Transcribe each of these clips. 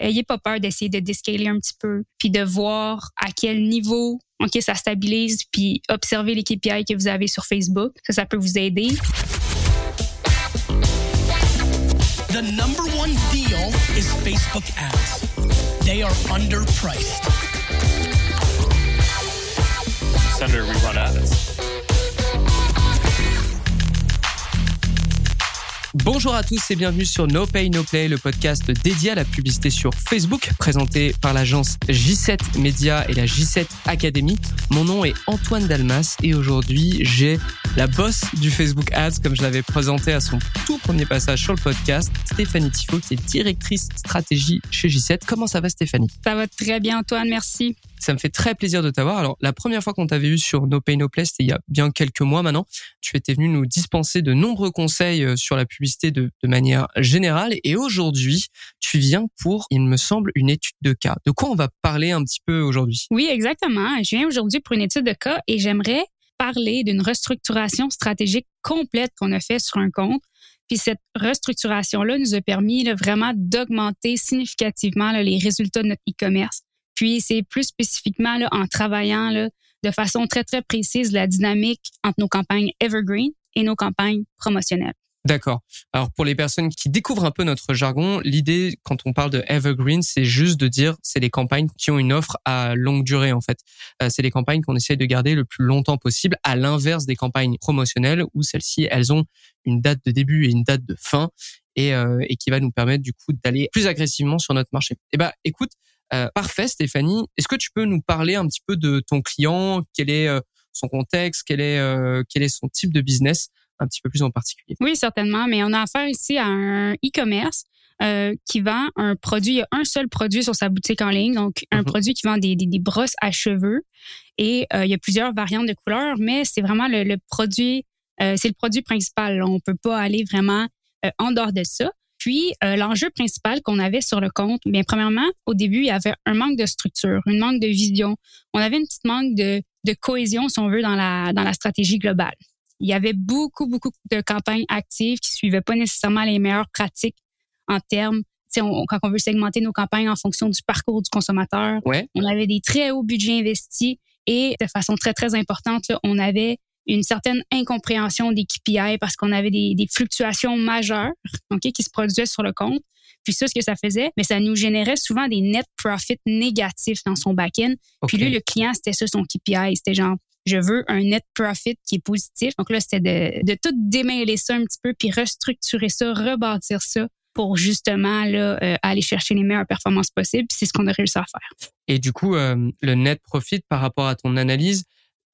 ayez pas peur d'essayer de descaler un petit peu, puis de voir à quel niveau OK, ça stabilise, puis observer les KPI que vous avez sur Facebook. Ça, ça peut vous aider. The number one deal is Facebook ads. They are underpriced. Senator, we run ads. Bonjour à tous et bienvenue sur No Pay No Play, le podcast dédié à la publicité sur Facebook, présenté par l'agence J7 Media et la J7 Academy. Mon nom est Antoine Dalmas et aujourd'hui j'ai la boss du Facebook Ads, comme je l'avais présenté à son tout premier passage sur le podcast, Stéphanie Tifo, qui est directrice stratégie chez J7. Comment ça va Stéphanie? Ça va très bien Antoine, merci. Ça me fait très plaisir de t'avoir. Alors, la première fois qu'on t'avait eu sur No Pay No Play, c'était il y a bien quelques mois maintenant. Tu étais venu nous dispenser de nombreux conseils euh, sur la publicité de, de manière générale. Et aujourd'hui, tu viens pour, il me semble, une étude de cas. De quoi on va parler un petit peu aujourd'hui? Oui, exactement. Je viens aujourd'hui pour une étude de cas et j'aimerais parler d'une restructuration stratégique complète qu'on a fait sur un compte. Puis cette restructuration-là nous a permis là, vraiment d'augmenter significativement les résultats de notre e-commerce. Puis c'est plus spécifiquement en travaillant de façon très, très précise la dynamique entre nos campagnes evergreen et nos campagnes promotionnelles. D'accord. Alors pour les personnes qui découvrent un peu notre jargon, l'idée quand on parle de evergreen, c'est juste de dire c'est les campagnes qui ont une offre à longue durée en fait. Euh, c'est les campagnes qu'on essaie de garder le plus longtemps possible, à l'inverse des campagnes promotionnelles où celles-ci elles ont une date de début et une date de fin et, euh, et qui va nous permettre du coup d'aller plus agressivement sur notre marché. Eh ben écoute, euh, parfait, Stéphanie. Est-ce que tu peux nous parler un petit peu de ton client? Quel est euh, son contexte? Quel est euh, quel est son type de business? Un petit peu plus en particulier Oui, certainement. Mais on a affaire ici à un e-commerce euh, qui vend un produit. Il y a un seul produit sur sa boutique en ligne, donc un Mhm. produit qui vend des, des, des brosses à cheveux. Et euh, il y a plusieurs variantes de couleurs, mais c'est vraiment le, le produit, euh, c'est le produit principal. On peut pas aller vraiment en dehors de ça. Puis, l'enjeu principal qu'on avait sur le compte, bien, premièrement, au début, il y avait un manque de structure, un manque de vision. On avait une petite manque de, de cohésion, si on veut, dans la, dans la stratégie globale. Il y avait beaucoup, beaucoup de campagnes actives qui suivaient pas nécessairement les meilleures pratiques en termes, on- quand on veut segmenter nos campagnes en fonction du parcours du consommateur. Ouais. On avait des très hauts budgets investis et de façon très, très importante, là, on avait une certaine incompréhension des KPI parce qu'on avait des, des fluctuations majeures qui se produisaient sur le compte. Puis ça, ce que ça faisait, mais ça nous générait souvent des net profits négatifs dans son back-end. Puis lui, le client, c'était ça son KPI. C'était genre, je veux un net profit qui est positif. Donc là, c'était de, de tout démêler ça un petit peu, puis restructurer ça, rebâtir ça pour justement là, euh, aller chercher les meilleures performances possibles. C'est ce qu'on a réussi à faire. Et du coup, euh, le net profit par rapport à ton analyse,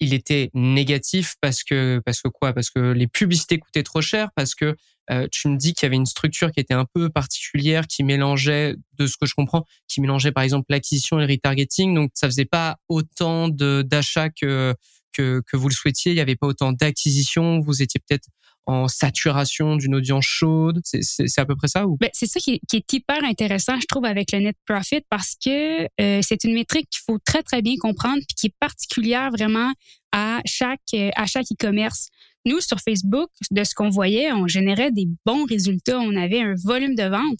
il était négatif parce que parce que quoi? Parce que les publicités coûtaient trop cher, parce que euh, tu me dis qu'il y avait une structure qui était un peu particulière, qui mélangeait, de ce que je comprends, qui mélangeait par exemple l'acquisition et le retargeting, donc ça faisait pas autant d'achats que, que vous le souhaitiez. Il y avait pas autant d'acquisition. Vous étiez peut-être en saturation d'une audience chaude. C'est à peu près ça Ben, c'est ça qui est, qui est hyper intéressant, je trouve, avec le net profit parce que euh, c'est une métrique qu'il faut très, très bien comprendre puis qui est particulière vraiment à chaque, euh, à chaque e-commerce. Nous, sur Facebook, de ce qu'on voyait, on générait des bons résultats. On avait un volume de vente,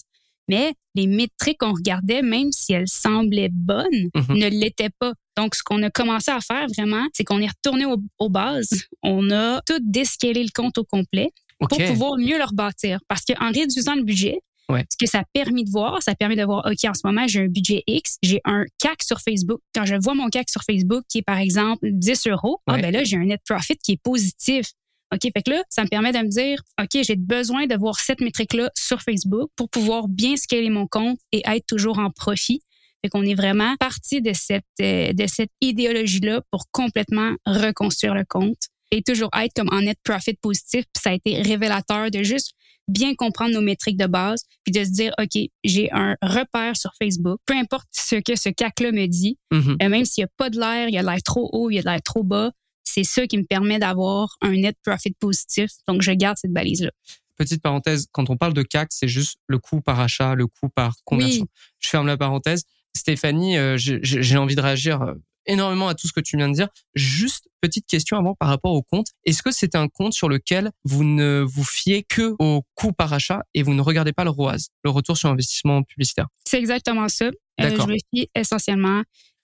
mais les métriques qu'on regardait, même si elles semblaient bonnes, Mhm. ne l'étaient pas. Donc, ce qu'on a commencé à faire vraiment, c'est qu'on est retourné au- aux bases. On a tout déscalé le compte au complet pour pouvoir mieux le rebâtir. Parce qu'en réduisant le budget, Ouais. ce que ça a permis de voir, ça a permis de voir, OK, en ce moment, j'ai un budget X, j'ai un CAC sur Facebook. Quand je vois mon CAC sur Facebook qui est, par exemple, 10 euros, ah, ben là, j'ai un net profit qui est positif. OK, fait que là, ça me permet de me dire, OK, j'ai besoin de voir cette métrique-là sur Facebook pour pouvoir bien scaler mon compte et être toujours en profit. Fait qu'on est vraiment parti de cette, euh, de cette idéologie-là pour complètement reconstruire le compte et toujours être comme en net profit positif. Puis ça a été révélateur de juste bien comprendre nos métriques de base, puis de se dire, OK, j'ai un repère sur Facebook, peu importe ce que ce CAC-là me dit, Mhm. euh, même s'il n'y a pas de l'air, il y a de l'air trop haut, il y a de l'air trop bas, c'est ça qui me permet d'avoir un net profit positif. Donc, je garde cette balise-là. Petite parenthèse, quand on parle de CAC, c'est juste le coût par achat, le coût par conversion. Je ferme la parenthèse. Stéphanie, euh, j'ai envie de réagir euh, énormément à tout ce que tu viens de dire. Juste petite question avant par rapport au compte. Est-ce que c'est un compte sur lequel vous ne vous fiez que au coût par achat et vous ne regardez pas le ROAS, le retour sur investissement publicitaire? C'est exactement ça. Euh, je me fie essentiellement,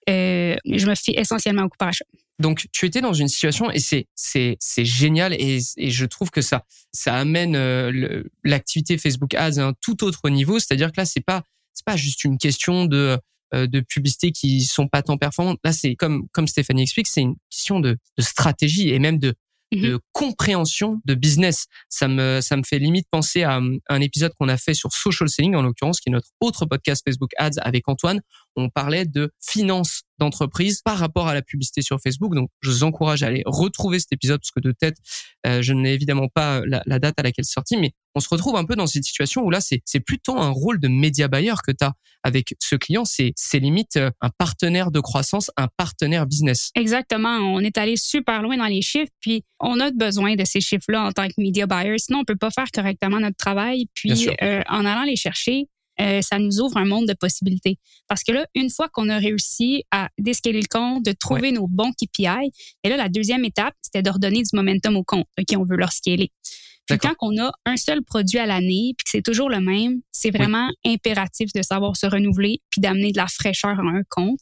euh, je me fie essentiellement au coût par achat. Donc, tu étais dans une situation et c'est c'est c'est génial et, et je trouve que ça ça amène euh, l'activité Facebook Ads à un tout autre niveau. C'est-à-dire que là, c'est pas c'est pas juste une question de euh, de publicité qui sont pas tant performantes. Là, c'est comme comme Stéphanie explique, c'est une question de, de stratégie et même de de compréhension de business. Ça me ça me fait limite penser à um, un épisode qu'on a fait sur social selling en l'occurrence, qui est notre autre podcast Facebook Ads avec Antoine. On parlait de finance d'entreprise par rapport à la publicité sur Facebook. Donc, je vous encourage à aller retrouver cet épisode parce que de tête, euh, je n'ai évidemment pas la, la date à laquelle c'est sorti, mais on se retrouve un peu dans cette situation où là, c'est c'est plutôt un rôle de média buyer que tu as avec ce client. C'est c'est limite euh, un partenaire de croissance, un partenaire business. Exactement. On est allé super loin dans les chiffres, puis on a besoin de ces chiffres-là en tant que media buyer. Sinon, on peut pas faire correctement notre travail. Puis, euh, en allant les chercher, euh, ça nous ouvre un monde de possibilités. Parce que là, une fois qu'on a réussi à déscaler le compte, de trouver nos bons KPI, et là, la deuxième étape, c'était de redonner du momentum au compte. OK, on veut leur scaler. Puis quand on a un seul produit à l'année, puis que c'est toujours le même, c'est vraiment impératif de savoir se renouveler puis d'amener de la fraîcheur à un compte.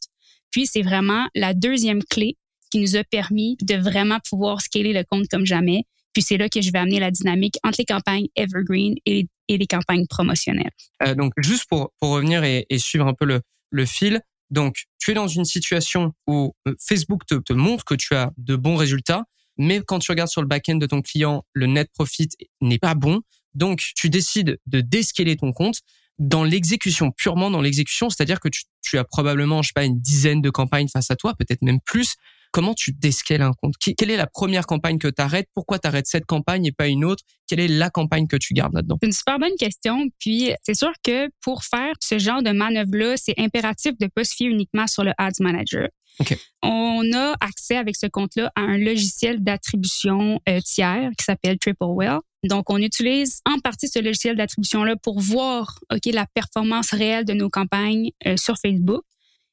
Puis c'est vraiment la deuxième clé qui nous a permis de vraiment pouvoir scaler le compte comme jamais. Puis c'est là que je vais amener la dynamique entre les campagnes evergreen et, et les campagnes promotionnelles. Euh, donc, juste pour, pour revenir et, suivre un peu le, le fil. Donc, tu es dans une situation où euh, Facebook te, te montre que tu as de bons résultats, mais quand tu regardes sur le back-end de ton client, le net profit n'est pas bon. Donc, tu décides de déscaler ton compte dans l'exécution, purement dans l'exécution, c'est-à-dire que tu, tu as probablement, je sais pas, une dizaine de campagnes face à toi, peut-être même plus. Comment tu déscales un compte? Quelle est la première campagne que tu arrêtes Pourquoi tu arrêtes cette campagne et pas une autre? Quelle est la campagne que tu gardes là-dedans? C'est une super bonne question. Puis c'est sûr que pour faire ce genre de manœuvre-là, c'est impératif de ne pas se fier uniquement sur le Ads Manager. On a accès avec ce compte-là à un logiciel d'attribution euh, tiers qui s'appelle Triplewell. Donc, on utilise en partie ce logiciel d'attribution-là pour voir ok la performance réelle de nos campagnes euh, sur Facebook.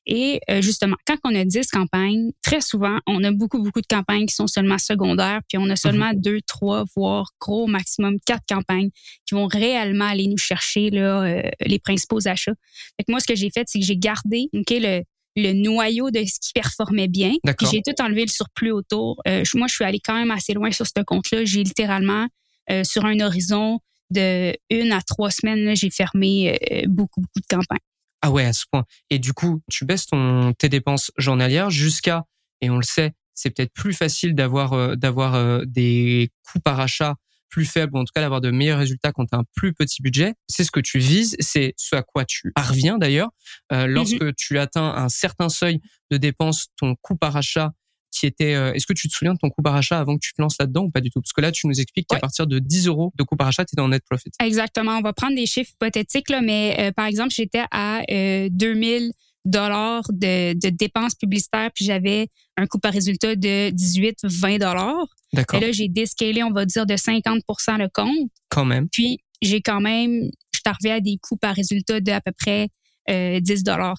Et euh, justement, quand on a 10 campagnes, très souvent, on a beaucoup, beaucoup de campagnes qui sont seulement secondaires, puis on a seulement deux, trois, voire gros maximum quatre campagnes qui vont réellement aller nous chercher là, euh, les principaux achats. Fait que moi, ce que j'ai fait, c'est que j'ai gardé ok, le, le noyau de ce qui performait bien. Puis j'ai tout enlevé le surplus autour. Euh, moi, je suis allée quand même assez loin sur ce compte-là. J'ai littéralement, euh, sur un horizon de une à trois semaines, j'ai fermé euh, beaucoup, beaucoup de campagnes. Ah ouais, à ce point. Et du coup, tu baisses ton, tes dépenses journalières jusqu'à, et on le sait, c'est peut-être plus facile d'avoir euh, d'avoir euh, des coûts par achat plus faibles, ou en tout cas d'avoir de meilleurs résultats quand tu as un plus petit budget. C'est ce que tu vises, c'est ce à quoi tu parviens d'ailleurs. Euh, lorsque tu atteins un certain seuil de dépenses, ton coût par achat qui était... euh, Est-ce que tu te souviens de ton coût par achat avant que tu te lances là-dedans ou pas du tout? Parce que là, tu nous expliques qu'à partir de 10 euros de coût par achat, tu es dans net profit. Exactement. On va prendre des chiffres hypothétiques, là, mais euh, par exemple, j'étais à euh, 2000 dollars de, de dépenses publicitaires, puis j'avais un coût par résultat de 18-20 dollars. Et D'accord, là, j'ai déscalé, on va dire, de 50% le compte. quand même. Puis, j'ai quand même, je suis à des coûts par résultat de à peu près euh, 10 dollars.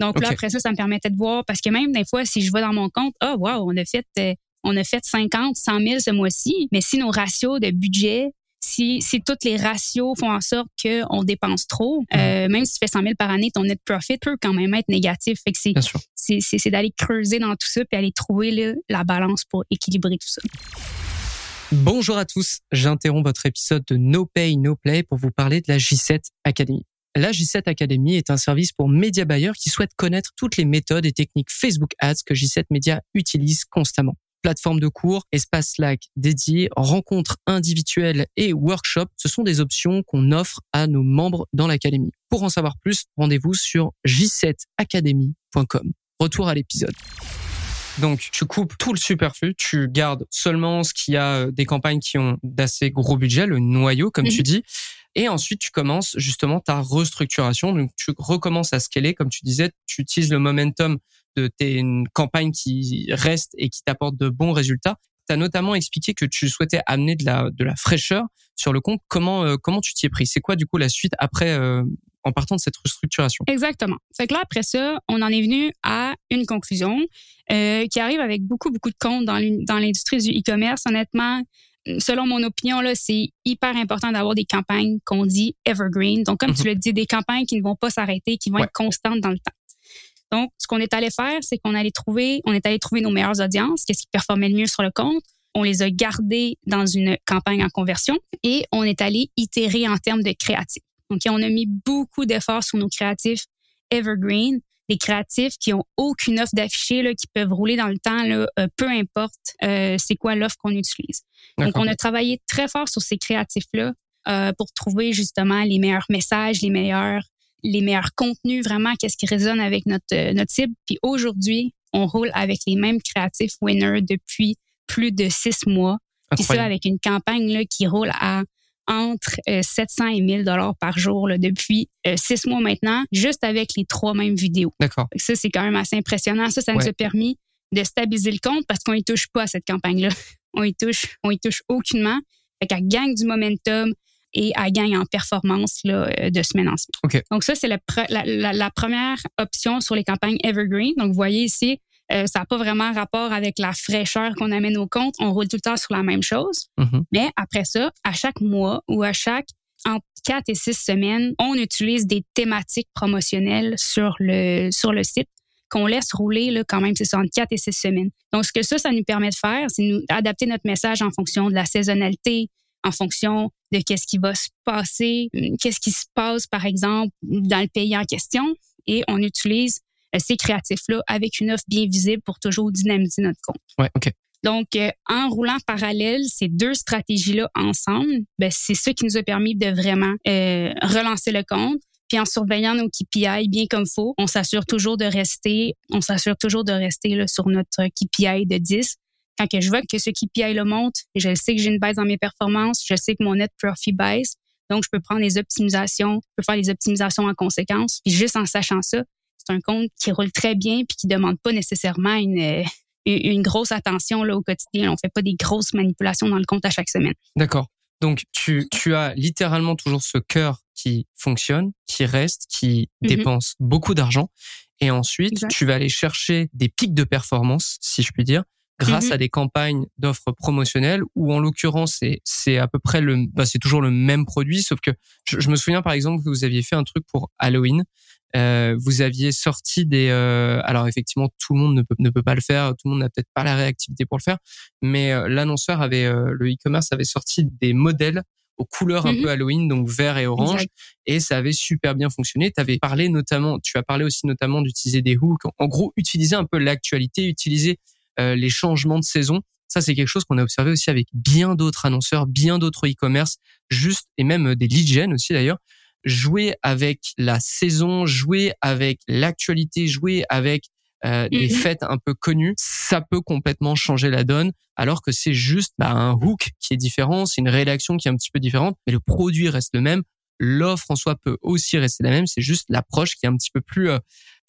Donc là, après ça, ça me permettait de voir, parce que même des fois, si je vais dans mon compte, ah, wow, on a fait, euh, on a fait 50, 100 000 ce mois-ci, mais si nos ratios de budget, si, si tous les ratios font en sorte qu'on dépense trop, Mhm. euh, même si tu fais 100 000 par année, ton net profit peut quand même être négatif. Fait que c'est, d'aller creuser dans tout ça puis aller trouver là, la balance pour équilibrer tout ça. Bonjour à tous, j'interromps votre épisode de No Pay No Play pour vous parler de la J7 Academy. La J7 Academy est un service pour média buyers qui souhaitent connaître toutes les méthodes et techniques Facebook Ads que J7 Media utilise constamment. Plateforme de cours, espace Slack dédié, rencontres individuelles et workshops, ce sont des options qu'on offre à nos membres dans l'académie. Pour en savoir plus, rendez-vous sur j7academy.com. Retour à l'épisode. Donc, tu coupes tout le superflu, tu gardes seulement ce qui a euh, des campagnes qui ont d'assez gros budget, le noyau, comme tu Mhm. dis. Et ensuite, tu commences justement ta restructuration. Donc, tu recommences à scaler, comme tu disais, tu utilises le momentum de tes campagnes qui restent et qui t'apportent de bons résultats. Tu as notamment expliqué que tu souhaitais amener de la, de la fraîcheur sur le compte. Comment, euh, comment tu t'y es pris? C'est quoi, du coup, la suite après, euh, en partant de cette restructuration? Exactement. Fait que là, après ça, on en est venu à une conclusion euh, qui arrive avec beaucoup, beaucoup de comptes dans l'industrie du e-commerce. Honnêtement, selon mon opinion, là, c'est hyper important d'avoir des campagnes qu'on dit evergreen. Donc, comme tu mhm. le dis, des campagnes qui ne vont pas s'arrêter, qui vont être constantes dans le temps. Donc, ce qu'on est allé faire, c'est qu'on allait trouver, on est allé trouver nos meilleures audiences, qu'est-ce qui performait le mieux sur le compte. On les a gardées dans une campagne en conversion et on est allé itérer en termes de créatifs. Donc, on a mis beaucoup d'efforts sur nos créatifs evergreen des créatifs qui ont aucune offre d'affiché, là, qui peuvent rouler dans le temps, là, euh, peu importe euh, c'est quoi l'offre qu'on utilise. Donc, on a travaillé très fort sur ces créatifs-là euh, pour trouver justement les meilleurs messages, les meilleurs, les meilleurs contenus, vraiment, qu'est-ce qui résonne avec notre, notre cible. Puis aujourd'hui, on roule avec les mêmes créatifs winners depuis plus de six mois. Puis ça, avec une campagne là, qui roule à entre 700 euh, et 1000 dollars par jour là, depuis euh, six mois maintenant, juste avec les trois mêmes vidéos. D'accord. Ça, c'est quand même assez impressionnant. Ça, ça nous a permis de stabiliser le compte parce qu'on y touche pas à cette campagne-là. On y touche, on y touche aucunement. Fait qu'elle gagne du momentum et elle gagne en performance là, euh, de semaine en semaine. Donc ça, c'est la, la, la, première option sur les campagnes Evergreen. Donc, vous voyez ici, euh, ça n'a pas vraiment rapport avec la fraîcheur qu'on amène au compte. On roule tout le temps sur la même chose. Mm-hmm. Mais après ça, à chaque mois ou à chaque entre 4 et 6 semaines, on utilise des thématiques promotionnelles sur le, sur le site qu'on laisse rouler là, quand même, c'est entre 4 et 6 semaines. Donc, ce que ça, ça nous permet de faire, c'est nous adapter notre message en fonction de la saisonnalité, en fonction de qu'est-ce qui va se passer, qu'est-ce qui se passe, par exemple, dans le pays en question. Et on utilise ces créatifs-là avec une offre bien visible pour toujours dynamiser notre compte. Ouais, OK. Donc, euh, en roulant parallèle ces deux stratégies-là ensemble, ben, c'est ce qui nous a permis de vraiment euh, relancer le compte. Puis en surveillant nos KPI bien comme faut, on s'assure toujours de rester, on s'assure toujours de rester là, sur notre KPI de 10. Quand que je vois que ce KPI le monte, je sais que j'ai une baisse dans mes performances, je sais que mon net profit baisse, donc je peux prendre les optimisations, je peux faire les optimisations en conséquence. Puis juste en sachant ça, c'est un compte qui roule très bien puis qui demande pas nécessairement une, euh, une grosse attention là, au quotidien. On fait pas des grosses manipulations dans le compte à chaque semaine. D'accord. Donc, tu, tu as littéralement toujours ce cœur qui fonctionne, qui reste, qui mm-hmm. dépense beaucoup d'argent. Et ensuite, tu vas aller chercher des pics de performance, si je puis dire, grâce mm-hmm. à des campagnes d'offres promotionnelles où en l'occurrence c'est c'est à peu près le bah, c'est toujours le même produit sauf que je, je, me souviens par exemple que vous aviez fait un truc pour Halloween euh, vous aviez sorti des. Euh, alors effectivement, tout le monde ne peut, ne peut pas le faire, tout le monde n'a peut-être pas la réactivité pour le faire, mais euh, l'annonceur avait, le e-commerce avait sorti des modèles aux couleurs un mmh peu Halloween, donc vert et orange, et ça avait super bien fonctionné. Tu avais parlé notamment, tu as parlé aussi notamment d'utiliser des hooks, en gros utiliser un peu l'actualité, utiliser les changements de saison. Ça, c'est quelque chose qu'on a observé aussi avec bien d'autres annonceurs, bien d'autres e-commerce, juste et même des lead gen aussi d'ailleurs, jouer avec la saison, jouer avec l'actualité, jouer avec euh, des mhm. fêtes un peu connues, ça peut complètement changer la donne, alors que c'est juste bah, un hook qui est différent, c'est une rédaction qui est un petit peu différente, mais le produit reste le même. L'offre en soi peut aussi rester la même, c'est juste l'approche qui est un petit peu plus euh,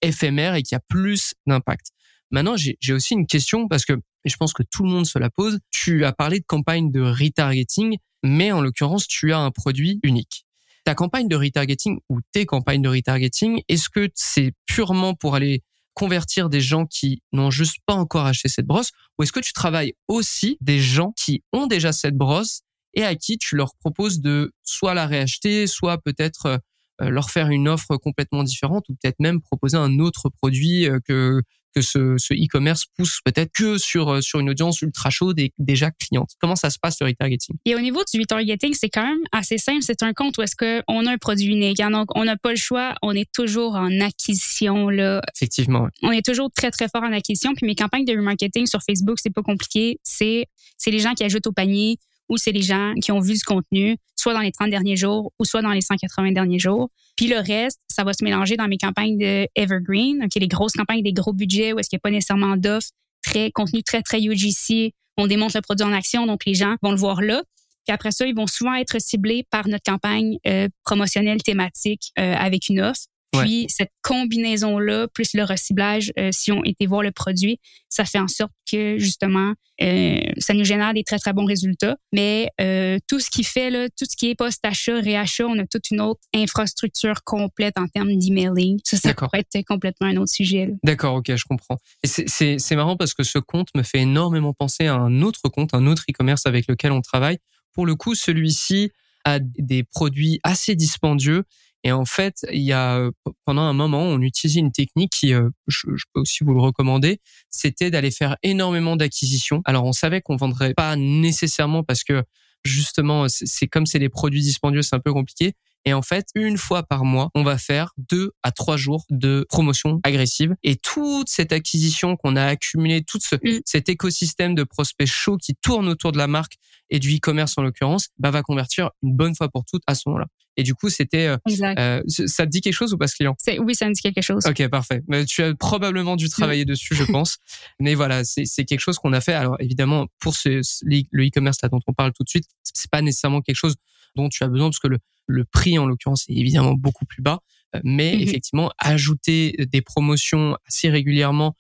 éphémère et qui a plus d'impact. Maintenant, j'ai aussi une question parce que je pense que tout le monde se la pose. Tu as parlé de campagne de retargeting, mais en l'occurrence, tu as un produit unique ta campagne de retargeting ou tes campagnes de retargeting, est-ce que c'est purement pour aller convertir des gens qui n'ont juste pas encore acheté cette brosse ou est-ce que tu travailles aussi des gens qui ont déjà cette brosse et à qui tu leur proposes de soit la réacheter, soit peut-être euh, leur faire une offre complètement différente ou peut-être même proposer un autre produit euh, que que ce, ce e-commerce pousse peut-être que sur, euh, sur une audience ultra chaude et déjà cliente. Comment ça se passe le retargeting? Et au niveau du retargeting, c'est quand même assez simple. C'est un compte où est-ce qu'on a un produit unique. Hein? Donc, on n'a pas le choix. On est toujours en acquisition, là. Effectivement. On est toujours très, très fort en acquisition. Puis mes campagnes de remarketing sur Facebook, c'est pas compliqué. C'est, c'est les gens qui ajoutent au panier ou c'est les gens qui ont vu du contenu, soit dans les 30 derniers jours ou soit dans les 180 derniers jours. Puis le reste, ça va se mélanger dans mes campagnes de Evergreen, donc les grosses campagnes des gros budgets où est-ce qu'il n'y a pas nécessairement d'offres, très contenu très très UGC, on démontre le produit en action, donc les gens vont le voir là. Puis après ça, ils vont souvent être ciblés par notre campagne euh, promotionnelle thématique euh, avec une offre. Puis cette combinaison-là, plus le reciblage, euh, si on était voir le produit, ça fait en sorte que justement, euh, ça nous génère des très très bons résultats. Mais euh, tout ce qui fait là, tout ce qui est post-achat, réachat, on a toute une autre infrastructure complète en termes d'emailing. Ça, ça pourrait être complètement un autre sujet. D'accord, ok, je comprends. Et c'est marrant parce que ce compte me fait énormément penser à un autre compte, un autre e-commerce avec lequel on travaille. Pour le coup, celui-ci a des produits assez dispendieux et en fait, il y a pendant un moment, on utilisait une technique qui, euh, je, peux aussi vous le recommander, c'était d'aller faire énormément d'acquisitions. Alors, on savait qu'on vendrait pas nécessairement parce que justement, c'est comme c'est des produits dispendieux, c'est un peu compliqué. Et en fait, une fois par mois, on va faire deux à trois jours de promotion agressive. Et toute cette acquisition qu'on a accumulée, tout ce, mm. cet écosystème de prospects chauds qui tourne autour de la marque et du e-commerce en l'occurrence, bah, va convertir une bonne fois pour toutes à ce moment-là. Et du coup, c'était. Euh, euh ça te dit quelque chose ou pas ce client? Oui, ça me dit quelque chose. Ok, parfait. Mais tu as probablement dû travailler dessus, je pense. Mais voilà, c'est quelque chose qu'on a fait. Alors évidemment, pour ce, le e-commerce dont on parle tout de suite, c'est pas nécessairement quelque chose dont tu as besoin parce que le, le prix en l'occurrence est évidemment beaucoup plus bas. Euh, mais mhm. effectivement, ajouter des promotions assez régulièrement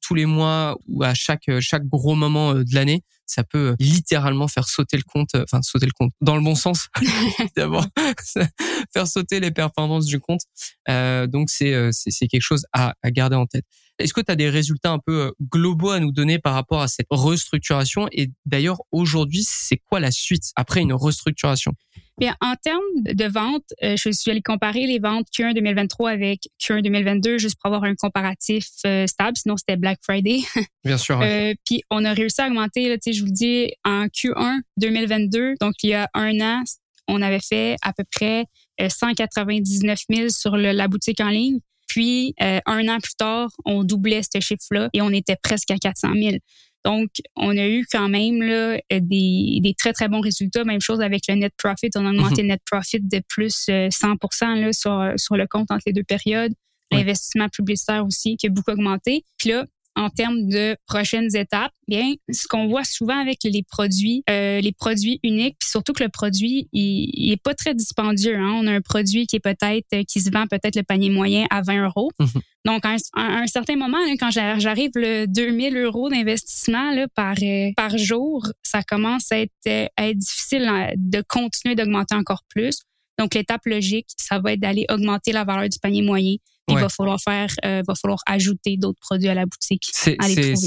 tous les mois ou à chaque chaque gros moment euh, de l'année, ça peut euh, littéralement faire sauter le compte, enfin sauter le compte dans le bon sens, évidemment, faire sauter les performances du compte. Euh, donc c'est c'est quelque chose à, à garder en tête. Est-ce que tu as des résultats un peu globaux à nous donner par rapport à cette restructuration? Et d'ailleurs, aujourd'hui, c'est quoi la suite après une restructuration? Bien, en termes de vente, euh, je suis allée comparer les ventes Q1 2023 avec Q1 2022 juste pour avoir un comparatif euh, stable. Sinon, c'était Black Friday. Bien sûr. Euh, puis, on a réussi à augmenter, là, je vous le dis, en Q1 2022, donc il y a un an, on avait fait à peu près 199 000 sur la boutique en ligne. Puis, un an plus tard, on doublait ce chiffre-là et on était presque à 400 000. Donc, on a eu quand même là, des, des, très, très bons résultats. Même chose avec le net profit. On a augmenté mhm. le net profit de plus 100 euh, là, sur, sur le compte entre les deux périodes. L'investissement publicitaire aussi qui a beaucoup augmenté. Puis là, en termes de prochaines étapes, bien, ce qu'on voit souvent avec les produits, euh, les produits uniques, puis surtout que le produit, il, est pas très dispendieux. Hein. On a un produit qui est peut-être, euh, qui se vend peut-être le panier moyen à 20 euros. Mhm. Donc, à un, certain moment, quand j'arrive le 2000 euros d'investissement par, euh, par jour, ça commence à être, à être difficile de continuer d'augmenter encore plus. Donc, l'étape logique, ça va être d'aller augmenter la valeur du panier moyen il va falloir faire, euh, va falloir ajouter d'autres produits à la boutique. C'est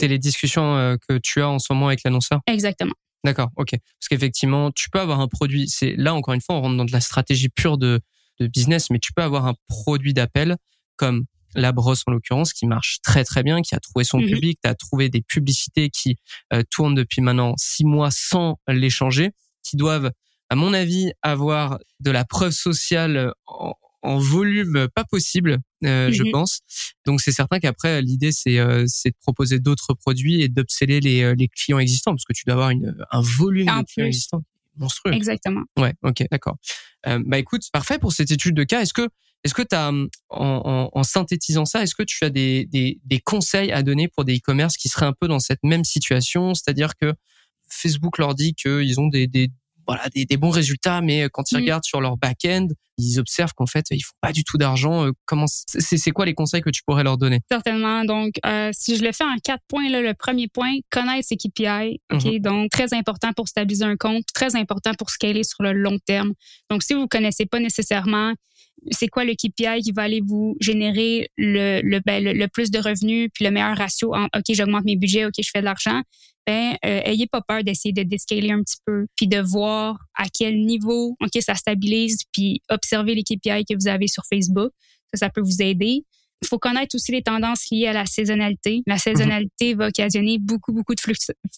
les, discussions euh, que tu as en ce moment avec l'annonceur? Exactement. D'accord, ok. Parce qu'effectivement, tu peux avoir un produit. C'est là encore une fois, on rentre dans de la stratégie pure de, de business, mais tu peux avoir un produit d'appel comme la brosse en l'occurrence qui marche très très bien, qui a trouvé son mhm. public, tu as trouvé des publicités qui euh, tournent depuis maintenant six mois sans les changer, qui doivent, à mon avis, avoir de la preuve sociale en, en volume pas possible, euh, je mhm. pense. Donc c'est certain qu'après l'idée c'est euh, c'est de proposer d'autres produits et d'obséder les, euh, les clients existants parce que tu dois avoir une, un volume de clients existants monstrueux. Exactement. Ouais, ok, d'accord. Euh, bah écoute, parfait pour cette étude de cas. Est-ce que est-ce que tu as en, en, en, synthétisant ça, est-ce que tu as des, des, des conseils à donner pour des e-commerce qui seraient un peu dans cette même situation, c'est-à-dire que Facebook leur dit qu'ils ont des, des, voilà des, des, bons résultats, mais euh, quand ils mm. regardent sur leur back-end, ils observent qu'en fait ils font pas du tout d'argent. Euh, comment c'est quoi les conseils que tu pourrais leur donner? Certainement. Donc euh, si je le fais en quatre points là, le premier point, connaître ses KPI. Ok, mm-hmm. donc très important pour stabiliser un compte, très important pour scaler sur le long terme. Donc si vous connaissez pas nécessairement c'est quoi le KPI qui va aller vous générer le, le, ben, le, plus de revenus puis le meilleur ratio en OK, j'augmente mes budgets, OK, je fais de l'argent. Ben, euh, ayez pas peur d'essayer de descaler un petit peu puis de voir à quel niveau OK, ça stabilise puis observer les KPI que vous avez sur Facebook. Ça, ça peut vous aider. Il faut connaître aussi les tendances liées à la saisonnalité. La saisonnalité va occasionner beaucoup, beaucoup de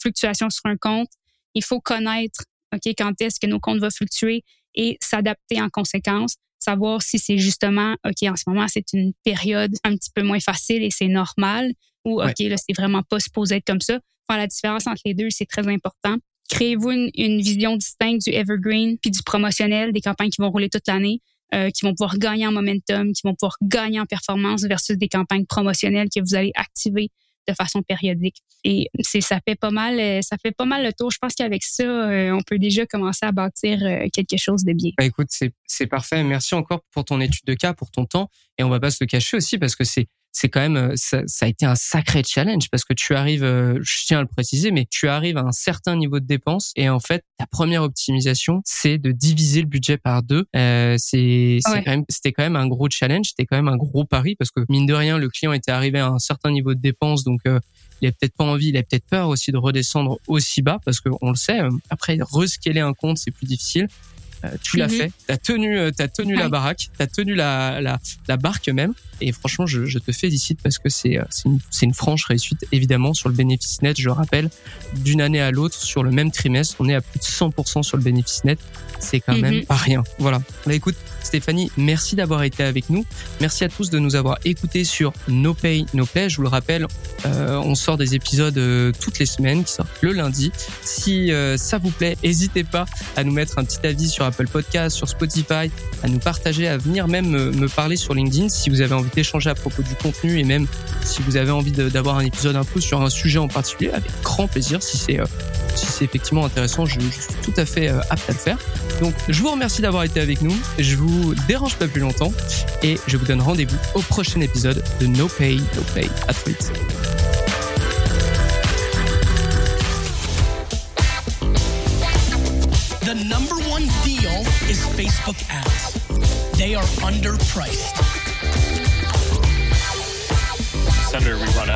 fluctuations sur un compte. Il faut connaître OK, quand est-ce que nos comptes vont fluctuer et s'adapter en conséquence savoir si c'est justement, OK, en ce moment, c'est une période un petit peu moins facile et c'est normal, ou OK, là, c'est vraiment pas supposé être comme ça. Faire la différence entre les deux, c'est très important. Créez-vous une, vision distincte du evergreen puis du promotionnel, des campagnes qui vont rouler toute l'année, euh, qui vont pouvoir gagner en momentum, qui vont pouvoir gagner en performance versus des campagnes promotionnelles que vous allez activer de façon périodique. Et ça fait pas mal, euh, ça fait pas mal le tour. Je pense qu'avec ça, euh, on peut déjà commencer à bâtir quelque chose de bien. Bah, écoute, c'est parfait. Merci encore pour ton étude de cas, pour ton temps. Et on va pas se le cacher aussi parce que c'est c'est quand même euh, ça, ça, a été un sacré challenge parce que tu arrives, euh, je tiens à le préciser, mais tu arrives à un certain niveau de dépenses et en fait ta première optimisation c'est de diviser le budget par deux. Euh, c'est quand même c'était quand même un gros challenge, c'était quand même un gros pari parce que mine de rien le client était arrivé à un certain niveau de dépenses donc euh, il a peut-être pas envie, il a peut-être peur aussi de redescendre aussi bas parce qu'on le sait. Après, rescaler un compte, c'est plus difficile. Euh, tu l'as mhm. fait, t'as tenu, euh, t'as tenu la baraque, t'as tenu la, la, la barque même. Et franchement, je, je te félicite parce que c'est euh, une, une, franche réussite évidemment sur le bénéfice net. Je rappelle, d'une année à l'autre, sur le même trimestre, on est à plus de 100% sur le bénéfice net. C'est quand même mhm. pas rien. Voilà. Bah écoute, Stéphanie, merci d'avoir été avec nous. Merci à tous de nous avoir écoutés sur No Pay No Play. Je vous le rappelle, euh, on sort des épisodes euh, toutes les semaines qui sortent le lundi. Si euh, ça vous plaît, n'hésitez pas à nous mettre un petit avis sur Apple Podcast, sur Spotify, à nous partager, à venir même me parler sur LinkedIn si vous avez envie d'échanger à propos du contenu et même si vous avez envie d'avoir un épisode un peu sur un sujet en particulier, avec grand plaisir. Si c'est si c'est effectivement intéressant, je, suis tout à fait apte à le faire. Donc, je vous remercie d'avoir été avec nous. Je vous dérange pas plus longtemps et je vous donne rendez-vous au prochain épisode de No Pay, No Play. À très vite. Is Facebook ads. They are underpriced. Senator, we run